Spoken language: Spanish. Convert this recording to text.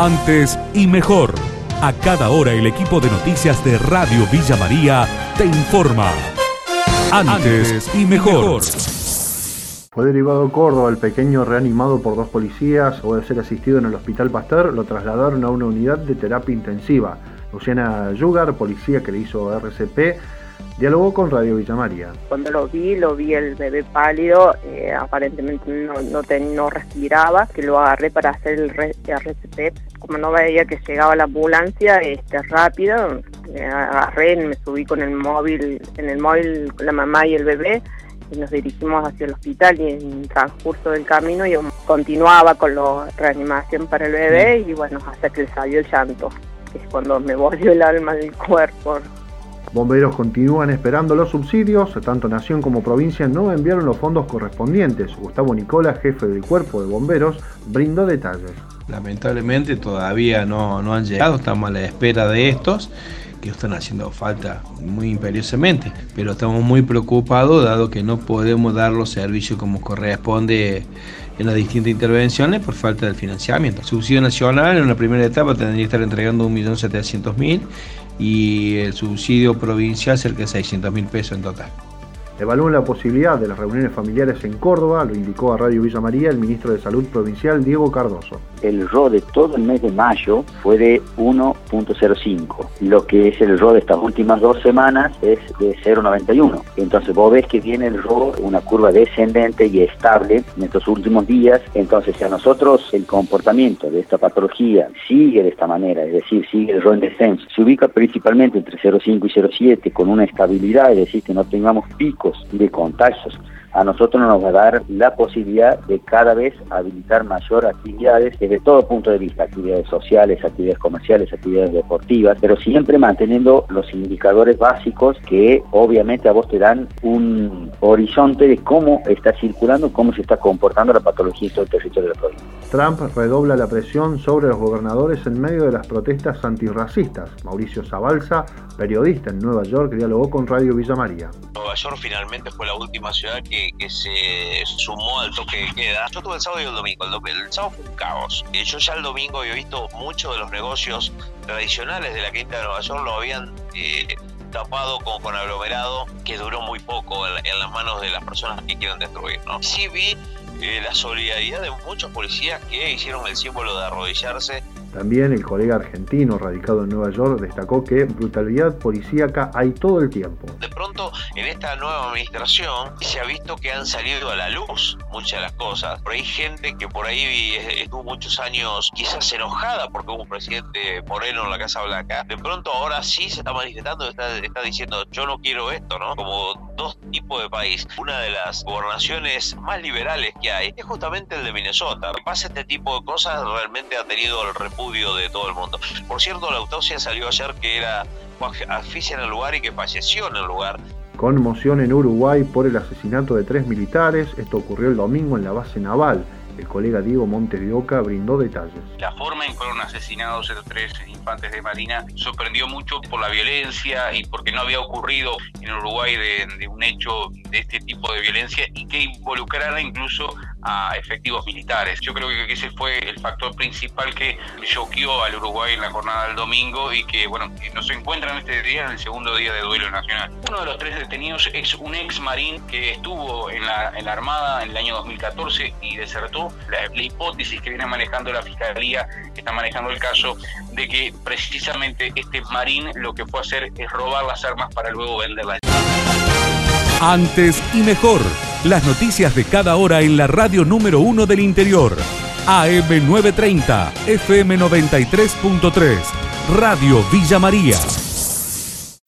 Antes y mejor. A cada hora el equipo de noticias de Radio Villa María te informa. Antes y mejor. Fue derivado a Córdoba el pequeño reanimado por dos policías o de ser asistido en el Hospital Pasteur, lo trasladaron a una unidad de terapia intensiva. Luciana Yugar, policía que le hizo RCP, dialogó con Radio Villa María. Cuando lo vi, lo vi el bebé pálido, eh, aparentemente no, no, no, respiraba, que lo agarré para hacer el RCP. Como no veía que llegaba la ambulancia este, rápido, me agarré, me subí con el móvil, en el móvil la mamá y el bebé, y nos dirigimos hacia el hospital y en el transcurso del camino yo continuaba con la reanimación para el bebé y bueno, hasta que le salió el llanto, que es cuando me volvió el alma del cuerpo. Bomberos continúan esperando los subsidios, tanto Nación como provincia no enviaron los fondos correspondientes. Gustavo Nicola, jefe del cuerpo de bomberos, brindó detalles. Lamentablemente todavía no, no han llegado, estamos a la espera de estos que están haciendo falta muy imperiosamente, pero estamos muy preocupados dado que no podemos dar los servicios como corresponde en las distintas intervenciones por falta del financiamiento. El subsidio nacional en una primera etapa tendría que estar entregando 1.700.000 y el subsidio provincial cerca de 600 mil pesos en total. Evalúan la posibilidad de las reuniones familiares en Córdoba, lo indicó a Radio Villa María el ministro de Salud Provincial, Diego Cardoso. El RO de todo el mes de mayo fue de 1.05. Lo que es el RO de estas últimas dos semanas es de 0.91. Entonces vos ves que viene el RO, una curva descendente y estable en estos últimos días. Entonces si a nosotros el comportamiento de esta patología sigue de esta manera, es decir, sigue el RO en descenso, se ubica principalmente entre 0.5 y 0.7 con una estabilidad, es decir, que no tengamos picos de contagios a nosotros nos va a dar la posibilidad de cada vez habilitar mayor actividades desde todo punto de vista, actividades sociales, actividades comerciales, actividades deportivas, pero siempre manteniendo los indicadores básicos que obviamente a vos te dan un horizonte de cómo está circulando, cómo se está comportando la patología en todo el territorio de la provincia. Trump redobla la presión sobre los gobernadores en medio de las protestas antirracistas. Mauricio Zabalza, periodista en Nueva York, dialogó con Radio Villa María. Nueva York finalmente fue la última ciudad que se sumó al toque de queda. Yo tuve el sábado y el domingo. El, sábado fue un caos. Eh, yo ya el domingo había visto muchos de los negocios tradicionales de la quinta de Nueva York lo habían eh, tapado con, con aglomerado que duró muy poco en, las manos de las personas que quieren destruir. ¿no? Sí vi eh, la solidaridad de muchos policías que hicieron el símbolo de arrodillarse también el colega argentino radicado en Nueva York destacó que brutalidad policíaca hay todo el tiempo. De pronto, en esta nueva administración se ha visto que han salido a la luz muchas de las cosas. Pero hay gente que por ahí estuvo muchos años quizás enojada porque hubo un presidente moreno en la Casa Blanca. De pronto ahora sí se está manifestando, está, está diciendo yo no quiero esto, ¿no? Como dos tipos de país. Una de las gobernaciones más liberales que hay es justamente el de Minnesota. Que pasa este tipo de cosas realmente ha tenido el de todo el mundo. Por cierto, la autopsia salió ayer que era asfixia en el lugar y que falleció en el lugar. Conmoción en Uruguay por el asesinato de tres militares. Esto ocurrió el domingo en la base naval. El colega Diego Montes brindó detalles. La forma en que fueron asesinados esos tres infantes de Marina sorprendió mucho por la violencia y porque no había ocurrido en Uruguay de, un hecho de este tipo de violencia y que involucrara incluso a efectivos militares. Yo creo que ese fue el factor principal que choqueó al Uruguay en la jornada del domingo y que, bueno, nos encuentran este día en el segundo día de duelo nacional. Uno de los tres detenidos es un ex marín que estuvo en la, en la Armada en el año 2014 y desertó la, hipótesis que viene manejando la Fiscalía, que está manejando el caso, de que precisamente este marín lo que fue a hacer es robar las armas para luego venderlas. Antes y mejor, las noticias de cada hora en la radio número uno del interior. AM 930, FM 93.3, Radio Villa María.